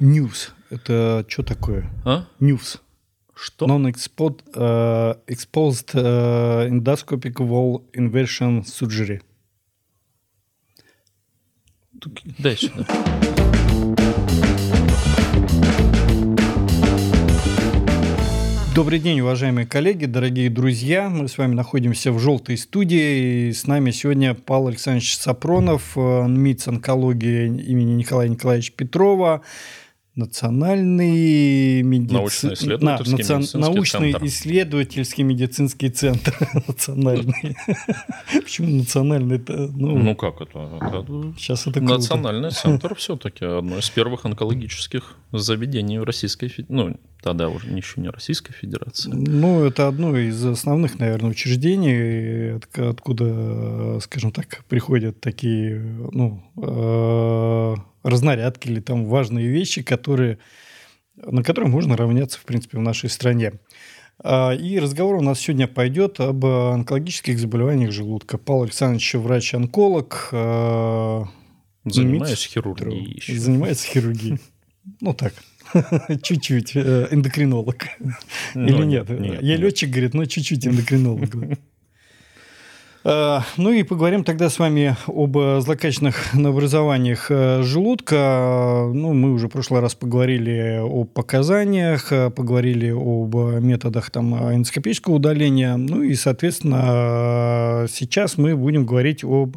News. Это что такое? А? News. Что? Non-exposed uh, exposed uh, endoscopic wall inversion surgery. Дай сюда. Добрый день, уважаемые коллеги, дорогие друзья. Мы с вами находимся в «Желтой студии». И с нами сегодня Павел Александрович Сапронов, э, МИЦ онкологии имени Николая Николаевича Петрова, Национальный медици... научно-исследовательский, национ... медицинский научно-исследовательский медицинский центр. Национальный. Почему национальный? Это, ну, Ну как это? Это сейчас это круто. Национальный центр все-таки одно из первых онкологических заведений в Российской Федерации. Ну, тогда уже еще не Российской Федерации. Ну, это одно из основных, наверное, учреждений, от- откуда, скажем так, приходят такие, ну, э, разнарядки или там важные вещи, которые, на которые можно равняться, в принципе, в нашей стране. А, И разговор у нас сегодня пойдет об онкологических заболеваниях желудка. Павел Александрович врач-онколог, э, Занимаюсь МИЦ хирургией занимается хирургией. Ну так, чуть-чуть э, эндокринолог. Ну, Или нет? нет. летчик, говорит, но чуть-чуть эндокринолог. А, Ну и поговорим тогда с вами об э, злокачественных новообразованиях э, желудка. Ну, мы уже в прошлый раз поговорили о показаниях, э, поговорили об э, методах там э, эндоскопического удаления. Ну и, соответственно, э, сейчас мы будем говорить об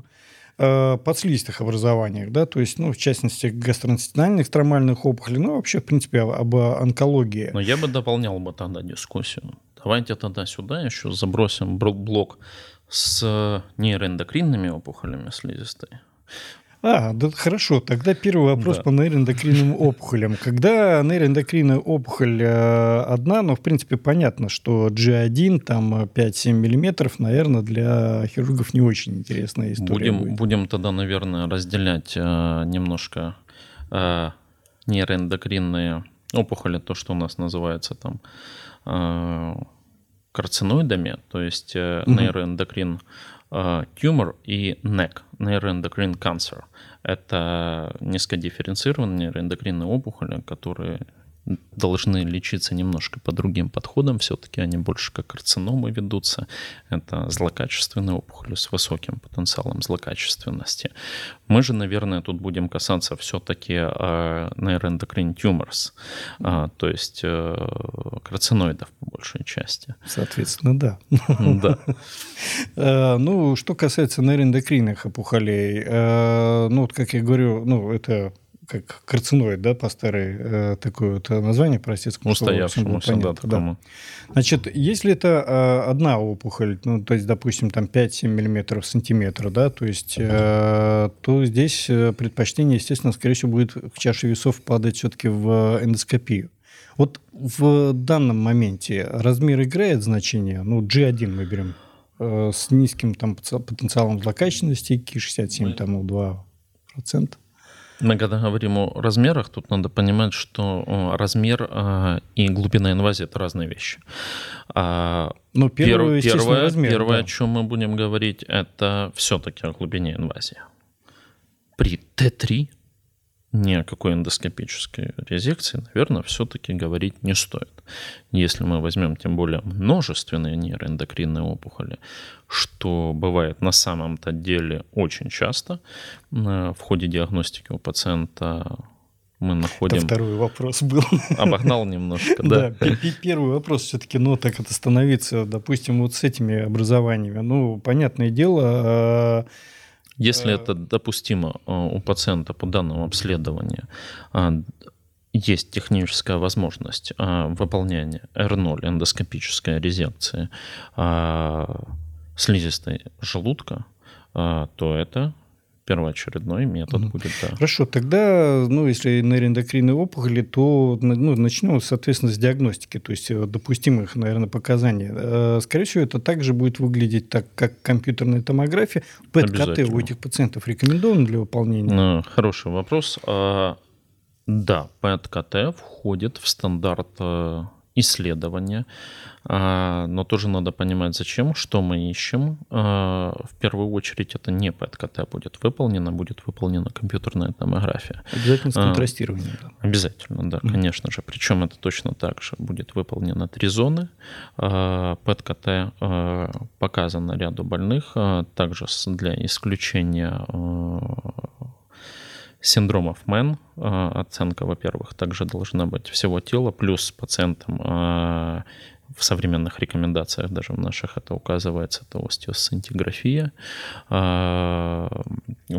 э, подслизистых образованиях, да, то есть, ну, в частности, гастроинтестинальных стромальных опухолей, ну, вообще, в принципе, об, об онкологии. Но я бы дополнял бы тогда дискуссию. Давайте тогда сюда еще забросим бр- блок с нейроэндокринными опухолями слизистой. А, да хорошо. Тогда первый вопрос Да. по нейроэндокринным опухолям. Когда нейроэндокринная опухоль э, одна, ну, в принципе, понятно, что G1, там, э, 5-7 миллиметров, наверное, для хирургов не очень интересная история Будем, будет. будем тогда, наверное, разделять э, немножко э, нейроэндокринные опухоли, то, что у нас называется там э, карциноидами, то есть э, нейроэндокрин э, тумор и NEC, нейроэндокрин cancer. Это низкодифференцированные нейроэндокринные опухоли, которые должны лечиться немножко по другим подходам. Все-таки они больше как карциномы ведутся. Это злокачественные опухоли с высоким потенциалом злокачественности. Мы же, наверное, тут будем касаться все-таки нейроэндокрин туморс, то есть э, карциноидов по большей части. Соответственно, да. Да. Э, Ну, что касается нейроэндокринных опухолей, э, ну, вот как я говорю, ну, это как карциноид, да, по старой, э, такое вот название, простецкому слову, всем было Устоявшемуся, да, понятно, да. такому. Значит, если это э, одна опухоль, ну, то есть, допустим, там 5-7 миллиметров сантиметра, да, то есть, э, то здесь э, предпочтение, естественно, скорее всего, будет в чаше весов падать все-таки в эндоскопию. Вот в данном моменте размер играет значение, ну, G1 мы берем, э, с низким там потенциалом злокачественности, Ки-67, там, ну, 2%. Мы когда говорим о размерах, тут надо понимать, что размер э, и глубина инвазии это разные вещи. А, Но первое, первое, размер. первое, да. о чем мы будем говорить, это все-таки о глубине инвазии. При Т3 ни о какой эндоскопической резекции, наверное, все-таки говорить не стоит. Если мы возьмем тем более множественные нейроэндокринные опухоли, что бывает на самом-то деле очень часто, э, в ходе диагностики у пациента мы Это находим... второй вопрос был. Обогнал немножко, Да, да. пе- пе- первый вопрос все-таки, ну, так это становиться, допустим, вот с этими образованиями. Ну, понятное дело, Если Э, это допустимо э, у пациента по данному обследованию, а, есть техническая возможность а, выполнения R0 эндоскопической резекции слизистой желудка, то это первоочередной метод Мгм. будет, да. Хорошо, тогда, ну, если нейроэндокринные опухоли, то ну, начнем, соответственно, с диагностики, то есть э, допустимых, наверное, показаний. Э, Скорее всего, это также будет выглядеть так, как компьютерная томография. ПЭТ-КТ у этих пациентов рекомендовано для выполнения? Э, Хороший вопрос. А, Да, ПЭТ-КТ входит в стандарт исследования, а, но тоже надо понимать, зачем, что мы ищем. А, в первую очередь это не ПЭТ-КТ будет выполнено, будет выполнена компьютерная томография. Обязательно с а, контрастированием. Обязательно, да, mm-hmm. конечно же. Причем это точно так же будет выполнено три зоны. ПЭТ-КТ показано ряду больных, также для исключения синдромов МЭН, оценка, во-первых, также должна быть всего тела, плюс пациентам в современных рекомендациях, даже в наших это указывается, это остеосцинтиграфия, а,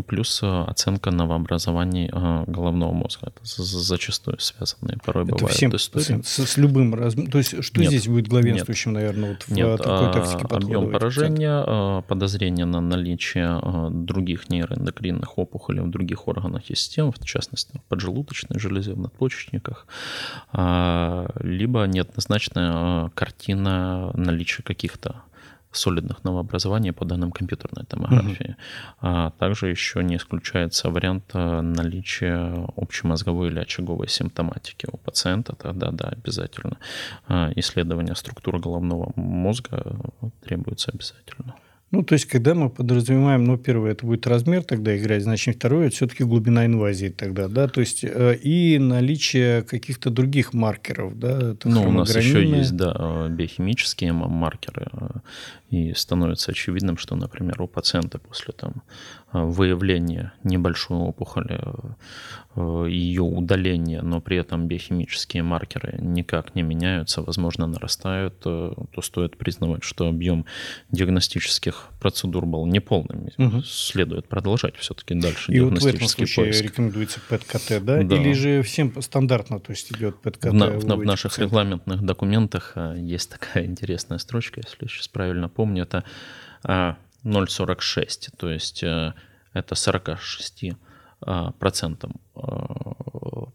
плюс оценка новообразований а, головного мозга. Это зачастую связанные порой это бывают всем истории. С, с любым размером. То есть что нет, здесь будет главенствующим, нет, наверное, вот в нет, такой а, тактике Объем поражения, подозрение на наличие других нейроэндокринных опухолей в других органах и системах, в частности, в поджелудочной железе, в надпочечниках, либо неоднозначная картина наличия каких-то солидных новообразований по данным компьютерной томографии. Угу. А также еще не исключается вариант э, наличия общемозговой или очаговой симптоматики у пациента. Тогда, да, обязательно. А исследование структуры головного мозга требуется обязательно. Ну, то есть, когда мы подразумеваем, ну, первое, это будет размер тогда играть, значит, второе, это все-таки глубина инвазии тогда, да, то есть, э, и наличие каких-то других маркеров, да. Это ну, у нас еще есть, да, биохимические маркеры, э, и становится очевидным, что, например, у пациента после там выявление небольшой опухоли, э, ее удаление, но при этом биохимические маркеры никак не меняются, возможно, нарастают, э, то стоит признавать, что объем диагностических процедур был неполным. Угу. Следует продолжать все-таки дальше И вот в этом случае поиск. рекомендуется ПЭТ-КТ, да? да? Или же всем стандартно, то есть идет ПЭТ-КТ? В, на, в, в наших пациентов? регламентных документах есть такая интересная строчка, если сейчас правильно помню, это 0,46, то есть э, это 46 а, процентам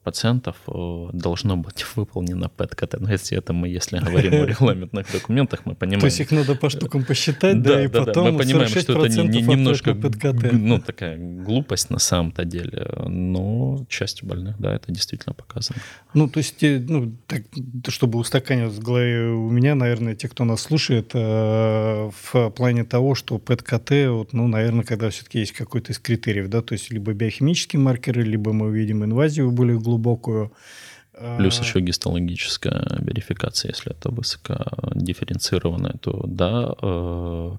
пациентов э, должно быть выполнено ПЭТ-КТ. Но если это мы, если говорим о регламентных документах, мы понимаем... То есть их надо по штукам посчитать, да, и потом. Мы понимаем, что это не, не, немножко ну, такая глупость на самом-то деле, но частью больных, да, это действительно показано. Ну, то есть, э, ну, так, чтобы устаканивать в голове у меня, наверное, те, кто нас слушает, э, в плане того, что ПЭТ-КТ, вот, ну, наверное, когда все-таки есть какой-то из критериев, да, то есть либо биохимические маркеры, либо мы увидим инвазию более глубокую. Плюс а, еще гистологическая верификация, если это высокодифференцированная, то да, э,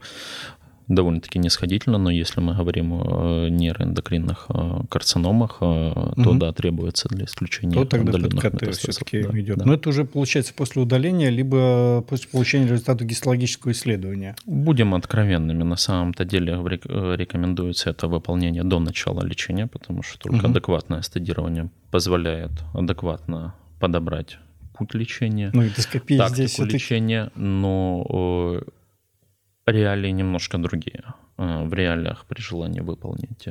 довольно-таки нисходительно, но если мы говорим о нейроэндокринных э, карциномах, э, то угу. да, требуется для исключения то тогда ПКТ все-таки да, идет. Да. Но это уже получается после удаления, либо после получения результата гистологического исследования. Будем откровенными. На самом-то деле э, рекомендуется это выполнение до начала лечения, потому что только угу. адекватное стадирование позволяет адекватно подобрать путь лечения, ну, тактику здесь лечения, но реалии немножко другие. Э, в реалиях при желании выполнить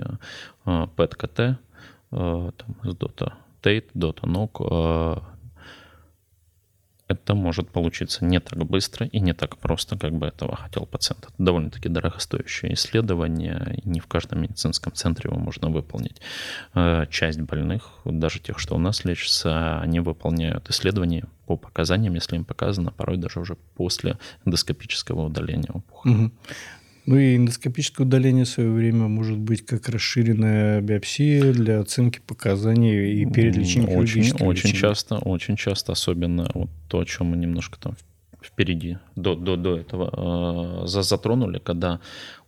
PET-КТ э, э, там, с Dota Tate, Dota NOC, это может получиться не так быстро и не так просто, как бы этого хотел пациент. Это довольно-таки дорогостоящее исследование, и не в каждом медицинском центре его можно выполнить. Часть больных, даже тех, что у нас лечатся, они выполняют исследования по показаниям, если им показано, порой даже уже после эндоскопического удаления опухоли. Угу. Ну и эндоскопическое удаление в свое время может быть как расширенная биопсия для оценки показаний и перед лечением Очень, очень часто, очень часто, особенно вот то, о чем мы немножко там впереди, до, до, до этого э, затронули, когда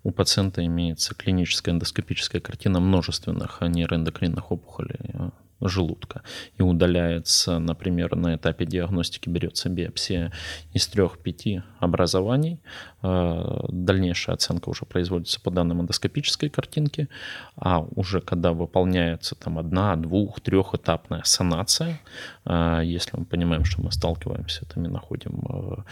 у пациента имеется клиническая эндоскопическая картина множественных нейроэндокринных опухолей, а, желудка и удаляется, например, на этапе диагностики берется биопсия из трех-пяти образований. Э, дальнейшая оценка уже производится по данным эндоскопической картинки, а уже когда выполняется там одна, двух, трехэтапная санация, э, если мы понимаем, что мы сталкиваемся, то мы находим э,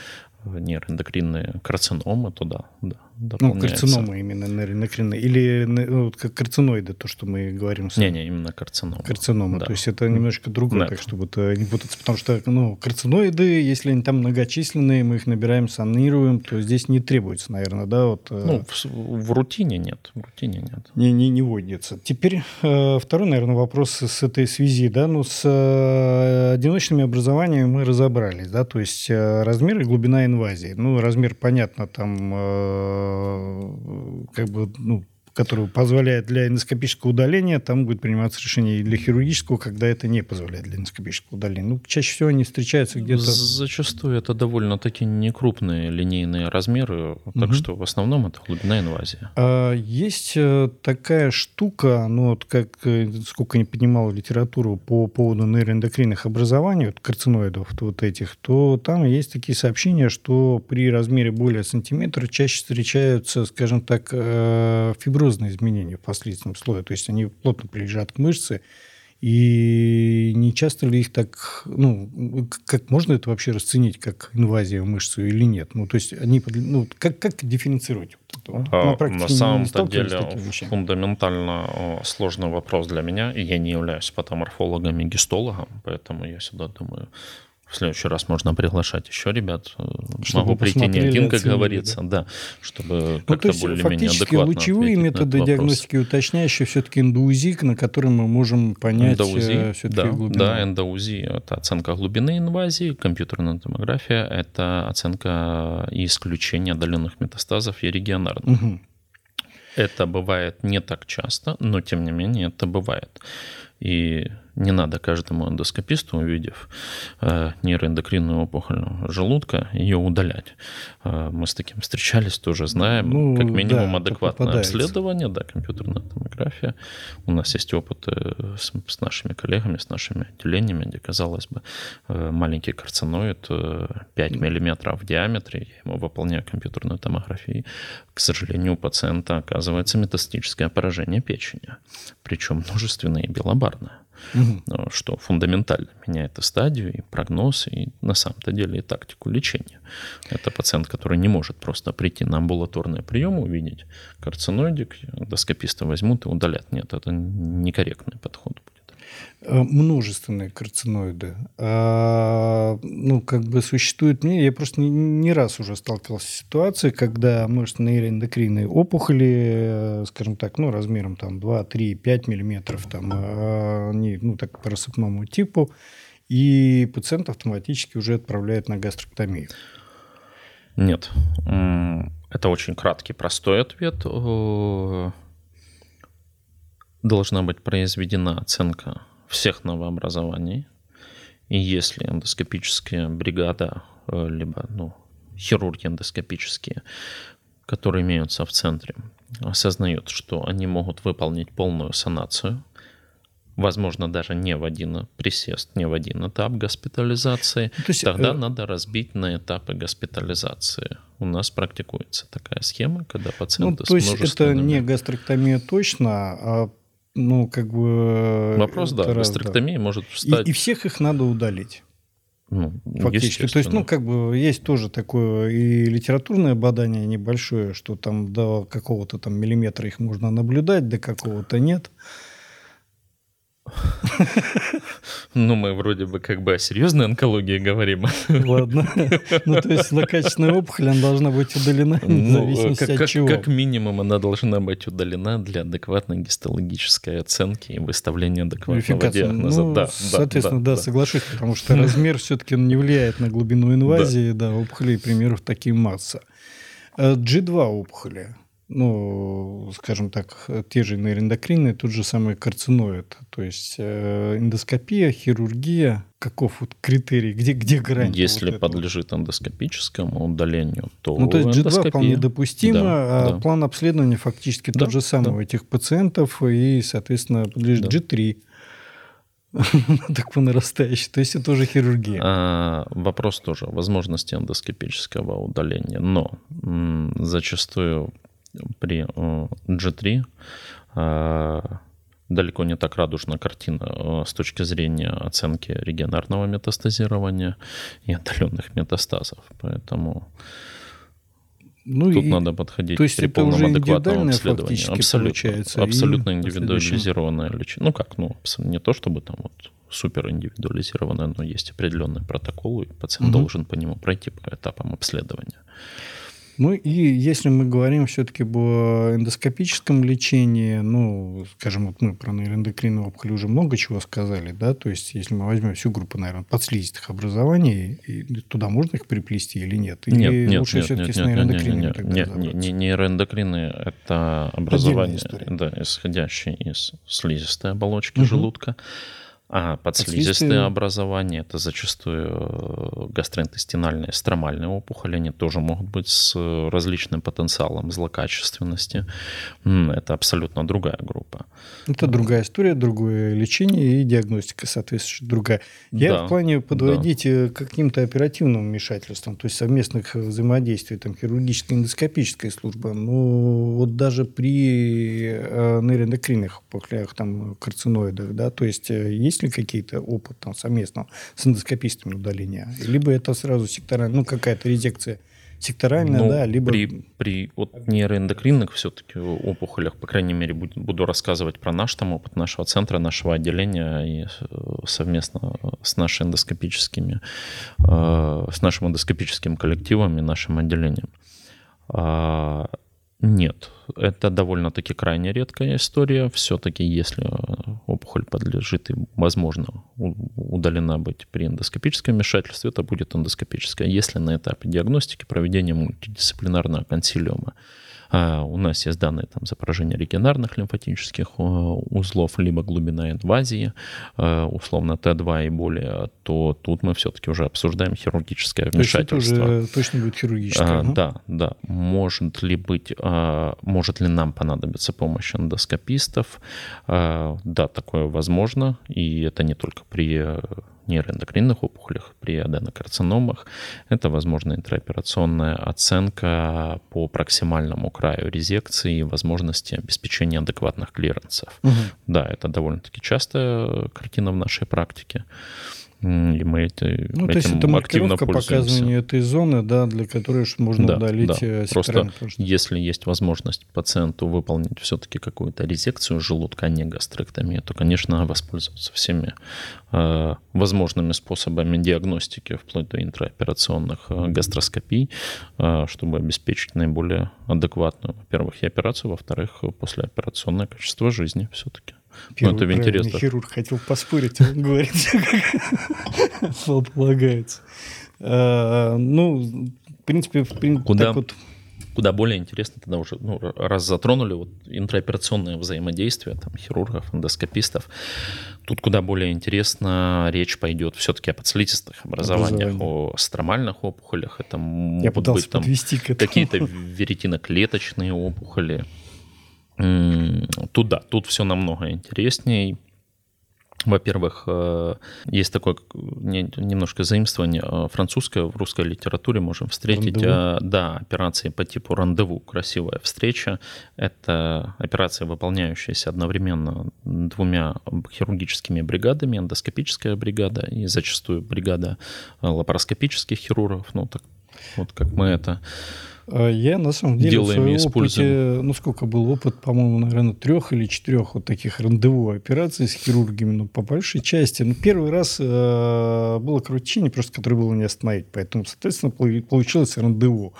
нейроэндокринные карциномы, то да, да Ну, карцинома именно эндокринная. Или ну, как карциноиды, то, что мы говорим. Не-не, именно карцинома. Карцинома. Да. То есть это немножко другое, да. так чтобы это не путаться. Потому что ну, карциноиды, если они там многочисленные, мы их набираем, санируем, то здесь не требуется, наверное, да? Вот, э, ну, в, в рутине нет. В рутине нет. Не, не, не вводится. Теперь э, второй, наверное, вопрос с этой связи. Да? Ну, с э, одиночными образованиями мы разобрались. Да? То есть э, размер и глубина инвазии. Ну, размер, понятно, там э, как бы, ну, который позволяет для эндоскопического удаления, там будет приниматься решение и для хирургического, когда это не позволяет для эндоскопического удаления. Ну, чаще всего они встречаются где-то... Зачастую это довольно-таки некрупные линейные размеры, так угу. что в основном это глубина инвазии. А, есть э, такая штука, ну, вот как, э, сколько не поднимал литературу по поводу нейроэндокринных образований, вот карциноидов вот этих, то там есть такие сообщения, что при размере более сантиметра чаще встречаются, скажем так, э, фиброзы фиброзные изменения в последнем слое, то есть они плотно прилежат к мышце, и не часто ли их так, ну, как можно это вообще расценить как инвазия в мышцу или нет? Ну, то есть они, ну, как, как дифференцировать вот это? А, на, на самом-то деле фундаментально сложный вопрос для меня, и я не являюсь патоморфологом и гистологом, поэтому я всегда думаю, в следующий раз можно приглашать еще ребят. Э, чтобы Могу прийти не один, как говорится, да, да чтобы ну, как-то более-менее адекватно лучевые методы диагностики уточняющие все-таки эндоузи, на котором мы можем понять эндоузи, э, все-таки да, глубину. Да, эндоузи – это оценка глубины инвазии, компьютерная томография – это оценка и исключение отдаленных метастазов и регионарных. Угу. Это бывает не так часто, но тем не менее это бывает. И не надо каждому эндоскописту, увидев э, нейроэндокринную опухоль желудка, ее удалять. Э, мы с таким встречались, тоже знаем. Ну, как минимум да, адекватное обследование, да, компьютерная томография. У нас есть опыт э, с, с нашими коллегами, с нашими отделениями, где, казалось бы, маленький карциноид э, 5 мм в диаметре, я ему выполняю компьютерную томографию. К сожалению, у пациента оказывается метастическое поражение печени, причем множественное и белобарное угу. что фундаментально меняет и стадию, и прогноз, и на самом-то деле и тактику лечения. Это пациент, который не может просто прийти на амбулаторные приемы, увидеть карциноидик, эндоскописта возьмут и удалят. Нет, это некорректный подход будет. Э, множественные карциноиды. А, ну, как бы существует мне, я просто не, не раз уже сталкивался с ситуацией, когда множественные нейроэндокринные опухоли, э, скажем так, ну, размером там 2, 3, 5 миллиметров, там, а, они, ну, так по рассыпному типу, и пациент автоматически уже отправляет на гастроктомию. Нет. Это очень краткий, простой ответ. Должна быть произведена оценка всех новообразований. И если эндоскопическая бригада, э, либо ну, хирурги эндоскопические, которые имеются в центре, осознают, что они могут выполнить полную санацию, возможно, даже не в один присест, не в один этап госпитализации, то есть, тогда э... надо разбить на этапы госпитализации. У нас практикуется такая схема, когда пациенты ну, то есть это не гастроктомия точно, а ну, как бы... Вопрос, да, раз, гастректомия да. может встать... И, и всех их надо удалить. Ну, Фактически. То есть, ну, как бы есть тоже такое и литературное бадание небольшое, что там до какого-то там миллиметра их можно наблюдать, до какого-то нет. Ну, мы вроде бы как бы о серьезной онкологии говорим. Ладно. Ну, то есть злокачественная опухоль, она должна быть удалена в ну, зависимости как, от чего? Как минимум она должна быть удалена для адекватной гистологической оценки и выставления адекватного диагноза. Ну, да, соответственно, да, да, да, соглашусь, потому что размер все-таки не влияет на глубину инвазии, да, да опухолей примеров такие масса. G2 э, опухоли ну, скажем так, те же нейроэндокринные, тот же самый карциноид. То есть э, эндоскопия, хирургия, каков вот критерий, где, где грань? Если вот подлежит эндоскопическому удалению, то Ну, то есть G2 вполне допустимо, да, а да. план обследования фактически да, тот же самый да. у этих пациентов, и, соответственно, подлежит да. G3 так по нарастающей. То есть это уже хирургия. А, вопрос тоже возможности эндоскопического удаления. Но м, зачастую при G3 э, далеко не так радужна картина э, с точки зрения оценки регионарного метастазирования и отдаленных метастазов. Поэтому Ну, Тут и, надо подходить то есть при полном адекватном обследовании. Абсолютно, получается, абсолютно индивидуализированное лечение. Ну как, ну не то чтобы там вот супер индивидуализированное, но есть определенный протокол, и пациент угу. должен по нему пройти по этапам обследования. Ну и если мы говорим все-таки об эндоскопическом лечении, ну, скажем, вот мы про нейроэндокринную опухоль уже много чего сказали, да, то есть если мы возьмем всю группу, наверное, подслизистых образований, туда можно их приплести или нет? Или нет, нет, лучше нет, все-таки нет, с нейроэндокринами нет, нет, нет, не, нейроэндокрины – это образование, да, исходящее из слизистой оболочки угу. желудка. А подслизистые образования, это зачастую э, гастроинтестинальные стромальные опухоли, они тоже могут быть с различным потенциалом злокачественности. Это абсолютно другая группа. Это другая история, другое лечение и диагностика, соответственно, другая. Я да, в плане подводить да. к каким-то оперативным вмешательствам, то есть совместных взаимодействий, там, хирургическая, эндоскопическая служба, ну, вот даже при э, нейроэндокринных опухолях, там, карциноидах, да, то есть э, есть ли какие-то опыт там совместного с эндоскопистами удаления? Либо это сразу секторальная, ну, какая-то резекция секторальная, ну, да, либо... При, при вот нейроэндокринных все-таки опухолях, по крайней мере, буду, буду рассказывать про наш там опыт нашего центра, нашего отделения и э, совместно с нашими эндоскопическими, э, с нашим эндоскопическим коллективом и нашим отделением. Нет, это довольно-таки крайне редкая история. Все-таки, если опухоль подлежит и, возможно, удалена быть при эндоскопическом вмешательстве, это будет эндоскопическое. Если на этапе диагностики проведения мультидисциплинарного консилиума у нас есть данные там, за поражение регионарных лимфатических э, узлов, либо глубина инвазии, э, условно Т2 и более, то тут мы все-таки уже обсуждаем хирургическое вмешательство. То есть это уже точно будет хирургическое. А, Да, да. Может ли быть, может ли нам понадобиться помощь эндоскопистов? Да, такое возможно, и это не только при нейроэндокринных опухолях, при аденокарциномах. Это, возможно, интраоперационная оценка по проксимальному краю резекции и возможности обеспечения адекватных клиренсов. Угу. Да, это довольно-таки частая картина в нашей практике. И мы эти, ну, то есть это маркировка показывания этой зоны, да, для которой можно да, удалить да. Э, Просто если есть возможность пациенту выполнить все-таки какую-то резекцию желудка, а не гастректомию, то, конечно, воспользоваться всеми э, возможными способами диагностики, вплоть до интраоперационных э, гастроскопий, э, чтобы обеспечить наиболее адекватную, во-первых, и операцию, во-вторых, послеоперационное качество жизни все-таки. Первый ну, это интересно. хирург хотел поспорить, он говорит, как полагается. А, ну, в принципе, Куда? вот куда более интересно тогда уже, ну, раз затронули вот интраоперационное взаимодействие там, хирургов, эндоскопистов, тут куда более интересно речь пойдет все-таки о подслизистых образованиях, о стромальных опухолях. Это могут быть там какие-то веретиноклеточные опухоли, Туда, тут все намного интереснее. Во-первых, э, есть такое немножко заимствование э, французское в русской литературе можем встретить. Рандеву. Э, да, операции по типу рандеву, красивая встреча. Это операция, выполняющаяся одновременно двумя хирургическими бригадами, эндоскопическая бригада и зачастую бригада лапароскопических хирургов, ну так вот как мы это я на самом деле делаем в своем опыте, ну сколько был опыт, по-моему, наверное, трех или четырех вот таких рандеву операций с хирургами, ну по большей части. Ну первый раз э, было кровотечение, просто которое было не остановить, поэтому, соответственно, получилось рандеву.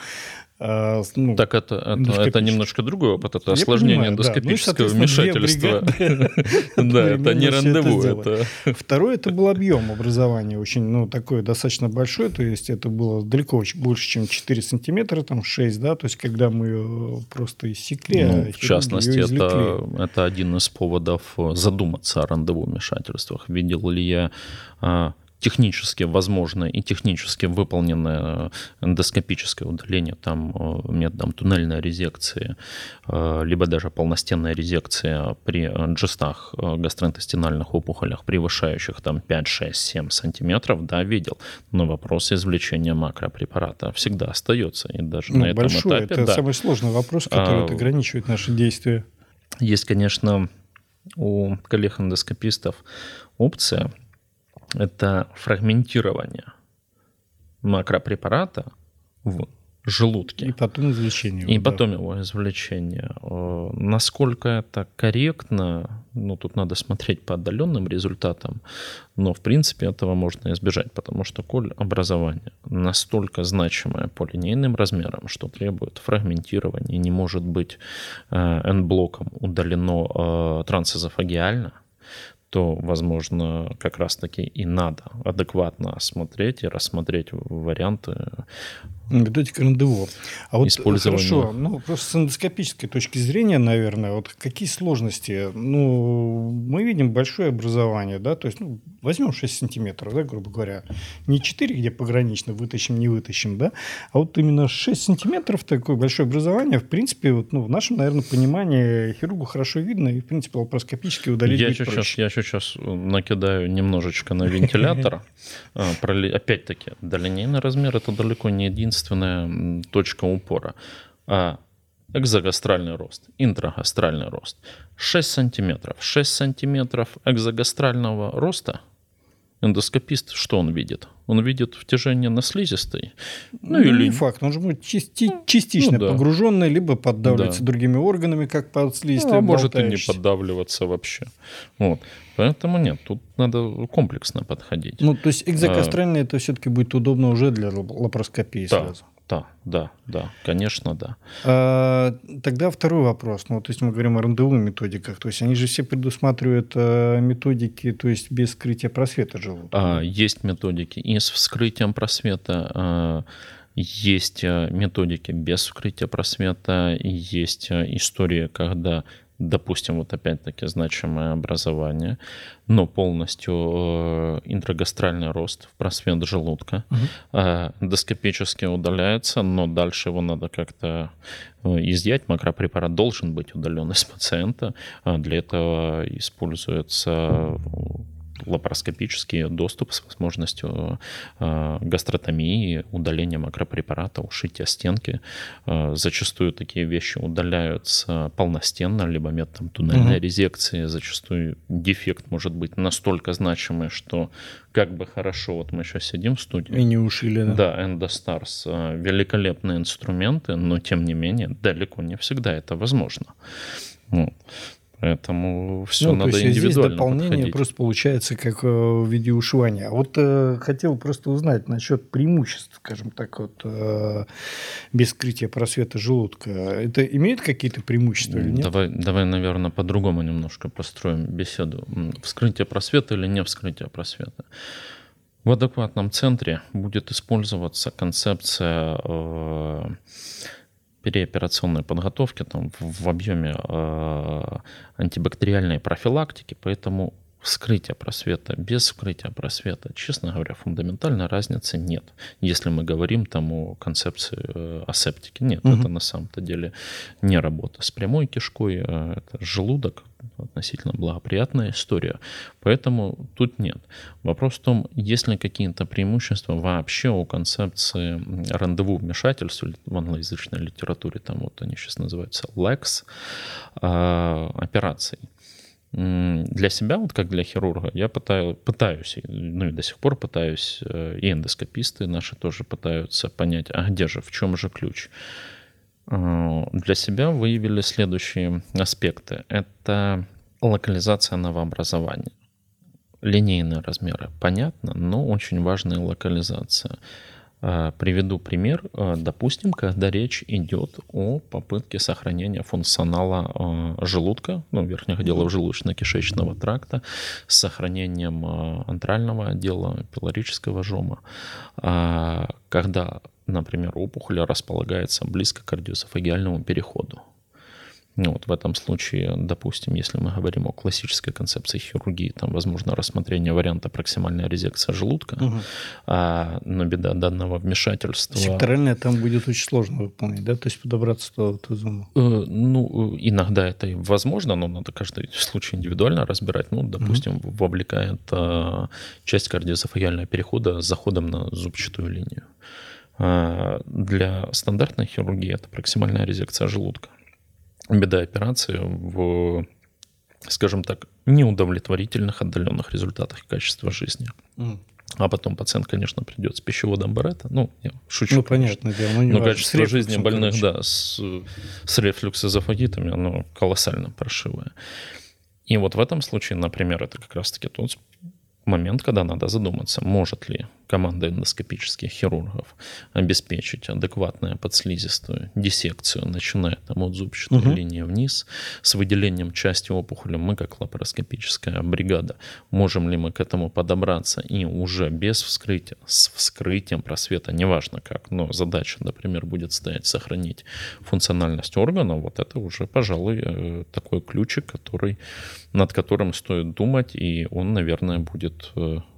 А, ну, так это, это, это немножко другой опыт, это осложнение понимаю, эндоскопического да. ну, вмешательства. Да, это не рандеву. Второе, это был объем образования очень, ну, такой достаточно большой, то есть это было далеко больше, чем 4 сантиметра, там 6, да, то есть когда мы ее просто иссекли. Ну, а в частности, это, это один из поводов задуматься о рандеву вмешательствах. Видел ли я а, технически возможно и технически выполненное эндоскопическое удаление там э, методом туннельной резекции, э, либо даже полностенная резекция при джестах э, гастроинтестинальных опухолях, превышающих там 5, 6, 7 сантиметров, да, видел. Но вопрос извлечения макропрепарата всегда остается. И даже ну, на этом большой, этапе... Это да, самый сложный вопрос, который а, ограничивает наши действия. Есть, конечно, у коллег-эндоскопистов опция – это фрагментирование макропрепарата в желудке. И потом извлечение. И да. потом его извлечение. Э, насколько это корректно, ну, тут надо смотреть по отдаленным результатам, но, в принципе, этого можно избежать, потому что коль образование настолько значимое по линейным размерам, что требует фрагментирования, не может быть э, N-блоком удалено э, трансэзофагиально, то, возможно, как раз-таки и надо адекватно осмотреть и рассмотреть варианты Методика рандеву. А вот хорошо, ну просто с эндоскопической точки зрения, наверное, вот какие сложности? Ну, мы видим большое образование, да, то есть, ну, возьмем 6 сантиметров, да, грубо говоря. Не 4, где погранично, вытащим, не вытащим, да, а вот именно 6 сантиметров такое большое образование, в принципе, вот, ну, в нашем, наверное, понимании хирургу хорошо видно, и, в принципе, лапароскопически удалить я будет сейчас, Я сейчас накидаю немножечко на вентилятор. А, опять-таки, долинейный размер – это далеко не единственная точка упора. А экзогастральный рост, интрагастральный рост. 6 сантиметров. 6 сантиметров экзогастрального роста эндоскопист, что он видит? Он видит втяжение на слизистой. Ну, ну или... Не факт, он же будет части... Ну, частично ну, да. погруженный, либо поддавливаться да. другими органами, как под слизистой. Ну, а может и не поддавливаться вообще. Вот. Поэтому нет, тут надо комплексно подходить. Ну, то есть экзокастральный а... это все-таки будет удобно уже для лапароскопии да. сразу. Да, да, да, конечно, да. А, тогда второй вопрос. Ну, то есть мы говорим о рандевых методиках. То есть они же все предусматривают а, методики, то есть без вскрытия просвета желудка. А, есть методики и с вскрытием просвета. А, есть а, методики без вскрытия просвета, есть а, история, когда допустим, вот опять-таки значимое образование, но полностью э, интрагастральный рост в просвет желудка, угу. эндоскопически удаляется, но дальше его надо как-то э, изъять. Макропрепарат должен быть удален из пациента. А для этого используется лапароскопический доступ с возможностью э, гастротомии, удаления макропрепарата, ушития стенки. Э, зачастую такие вещи удаляются полностенно, либо методом туннельной угу. резекции. Зачастую дефект может быть настолько значимый, что как бы хорошо, вот мы сейчас сидим в студии. И не ушили, да? Да, Endostars. Э, великолепные инструменты, но тем не менее далеко не всегда это возможно. Ну, Поэтому все ну, надо то есть индивидуально здесь дополнение подходить. просто получается как э, в виде ушивания. А вот э, хотел просто узнать насчет преимуществ, скажем так, вот э, без скрытия просвета желудка. Это имеет какие-то преимущества или нет? Давай, давай, наверное, по-другому немножко построим беседу. Вскрытие просвета или не вскрытие просвета? В адекватном центре будет использоваться концепция э, переоперационной подготовки там, в, объеме э, антибактериальной профилактики, поэтому вскрытия просвета, без вскрытия просвета, честно говоря, фундаментальной разницы нет. Если мы говорим там о концепции э, асептики. Нет, угу. это на самом-то деле не работа с прямой кишкой, э, это желудок, относительно благоприятная история. Поэтому тут нет. Вопрос в том, есть ли какие-то преимущества вообще у концепции рандеву вмешательств в англоязычной литературе, там вот они сейчас называются LEX, э, операций. Для себя, вот как для хирурга, я пытаюсь, пытаюсь, ну и до сих пор пытаюсь, э, и эндоскописты наши тоже пытаются понять, а где же, в чем же ключ. Э, для себя выявили следующие аспекты. Это локализация новообразования. Линейные размеры, понятно, но очень важная локализация. Э, приведу пример. Э, допустим, когда речь идет о попытке сохранения функционала э, желудка, ну, верхних отделов желудочно-кишечного тракта, с сохранением антрального отдела, пилорического жома, когда, например, опухоль располагается близко к кардиософагиальному переходу. Ну, вот в этом случае, допустим, если мы говорим о классической концепции хирургии, там возможно рассмотрение варианта проксимальная резекция желудка, угу. а, но беда данного вмешательства... Секторальная там будет очень сложно выполнить, да? То есть подобраться до зону? Э, ну, иногда это возможно, но надо каждый случай индивидуально разбирать. Ну, допустим, угу. вовлекает а, часть кардиософагиального перехода с заходом на зубчатую линию. А, для стандартной хирургии это проксимальная резекция желудка беда операции в, скажем так, неудовлетворительных отдаленных результатах качества жизни. Mm. А потом пациент, конечно, придет с пищеводом Барета. Ну, я шучу. Ну, понятно. Дело, ну, Но качество жизни больных, да, с, с рефлюксозофагитами, оно колоссально паршивое. И вот в этом случае, например, это как раз-таки тот момент, когда надо задуматься, может ли команда эндоскопических хирургов обеспечить адекватную подслизистую диссекцию, начиная там от зубчатой угу. линии вниз, с выделением части опухоли. Мы, как лапароскопическая бригада, можем ли мы к этому подобраться и уже без вскрытия, с вскрытием просвета, неважно как, но задача, например, будет стоять сохранить функциональность органа, вот это уже, пожалуй, э, такой ключик, который, над которым стоит думать, и он, наверное, будет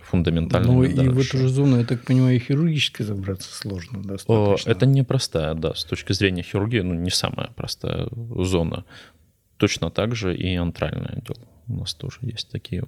фундаментально. Ну и в эту же зону, я так понимаю, и хирургически забраться сложно достаточно. Это непростая, да, с точки зрения хирургии, ну не самая простая зона. Точно так же и антральный отдел. У нас тоже есть такие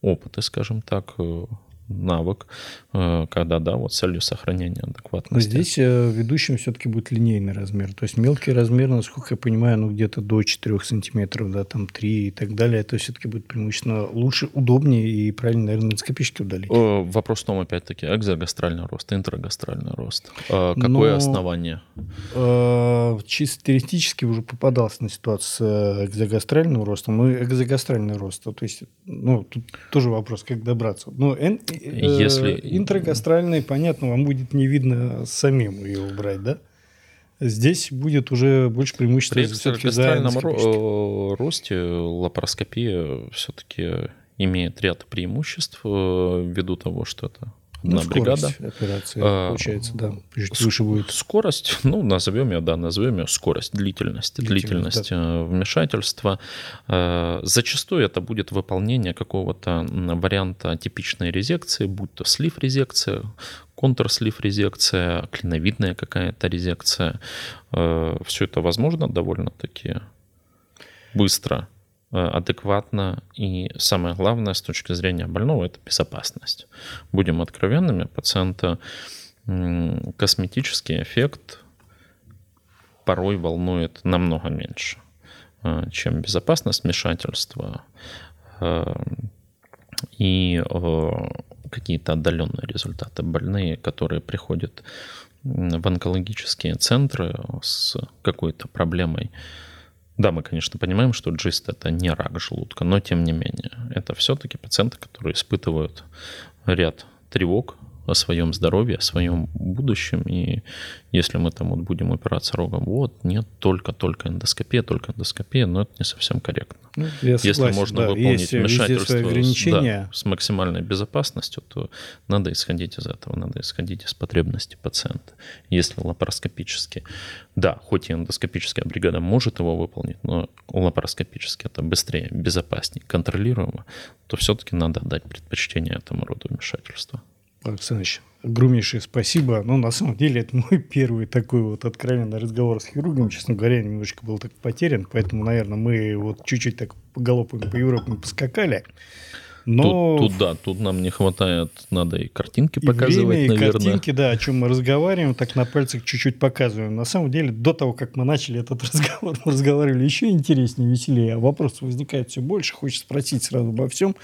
опыты, скажем так, э, навык, э, когда, да, вот целью сохранения адекватности. Здесь э, ведущим все-таки будет линейный размер. То есть мелкий размер, насколько я понимаю, ну где-то до 4 сантиметров, да, там 3 и так далее. Это все-таки будет преимущественно лучше, удобнее и правильно, наверное, эндоскопически удалить. Э, вопрос в том, опять-таки, экзогастральный рост, интрагастральный рост. Какое Но, основание? Чисто теоретически уже попадался на ситуацию с экзогастральным ростом и экзогастральный рост. То есть, ну, тут тоже вопрос, как добраться. Но если... Э, интрагастральный, понятно, вам будет не видно самим ее убрать, да? Здесь будет уже больше преимущества При интрагастральном ро- э, росте лапароскопия все-таки имеет ряд преимуществ э, ввиду того, что это ну, на бригада. операции, а, получается, да. Чуть выше будет. Скорость, ну, назовем ее, да, назовем ее скорость, длительность, длительность, длительность да. вмешательства. Зачастую это будет выполнение какого-то варианта типичной резекции, будь то слив-резекция, контрслив-резекция, клиновидная какая-то резекция. Все это возможно довольно-таки быстро Э, адекватно и самое главное с точки зрения больного это безопасность. Будем откровенными, пациента косметический эффект порой волнует намного меньше, э, чем безопасность вмешательства э, и какие-то отдаленные результаты. Больные, которые приходят в онкологические центры с какой-то проблемой да, мы, конечно, понимаем, что джист это не рак желудка, но тем не менее, это все-таки пациенты, которые испытывают ряд тревог, о своем здоровье, о своем будущем. И если мы там вот будем упираться рогом, вот, нет, только-только эндоскопия, только эндоскопия, но это не совсем корректно. Ну, я согласен, если можно да, выполнить вмешательство ограничения. С, да, с максимальной безопасностью, то надо исходить из этого, надо исходить из потребностей пациента. Если лапароскопически, да, хоть и эндоскопическая бригада может его выполнить, но лапароскопически это быстрее, безопаснее, контролируемо, то все-таки надо дать предпочтение этому роду вмешательства. Александрович, огромнейшее спасибо. Ну, на самом деле, это мой первый такой вот откровенный разговор с хирургом. Честно говоря, немножечко был так потерян, поэтому, наверное, мы вот чуть-чуть так по галопам по Европам поскакали. Но... Тут, тут, да, тут нам не хватает, надо и картинки и показывать, время, и наверное. картинки, да, о чем мы разговариваем, так на пальцах чуть-чуть показываем. На самом деле, до того, как мы начали этот разговор, мы разговаривали еще интереснее, веселее, а вопросов возникает все больше, хочется спросить сразу обо всем.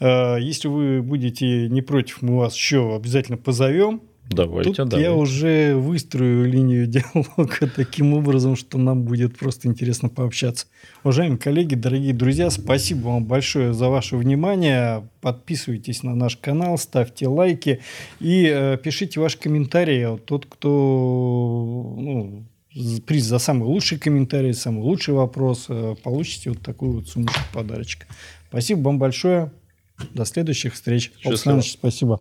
Э, если вы будете не против, мы вас еще обязательно позовем. Давайте, Тут давайте. я уже выстрою линию диалога таким образом, что нам будет просто интересно пообщаться. Уважаемые коллеги, дорогие друзья, спасибо вам большое за ваше внимание. Подписывайтесь на наш канал, ставьте лайки и э, пишите ваши комментарии. Тот, кто ну, приз за самый лучший комментарий, самый лучший вопрос, э, получите вот такую вот сумму подарочка. Спасибо вам большое. До следующих встреч. Счастливо. Спасибо.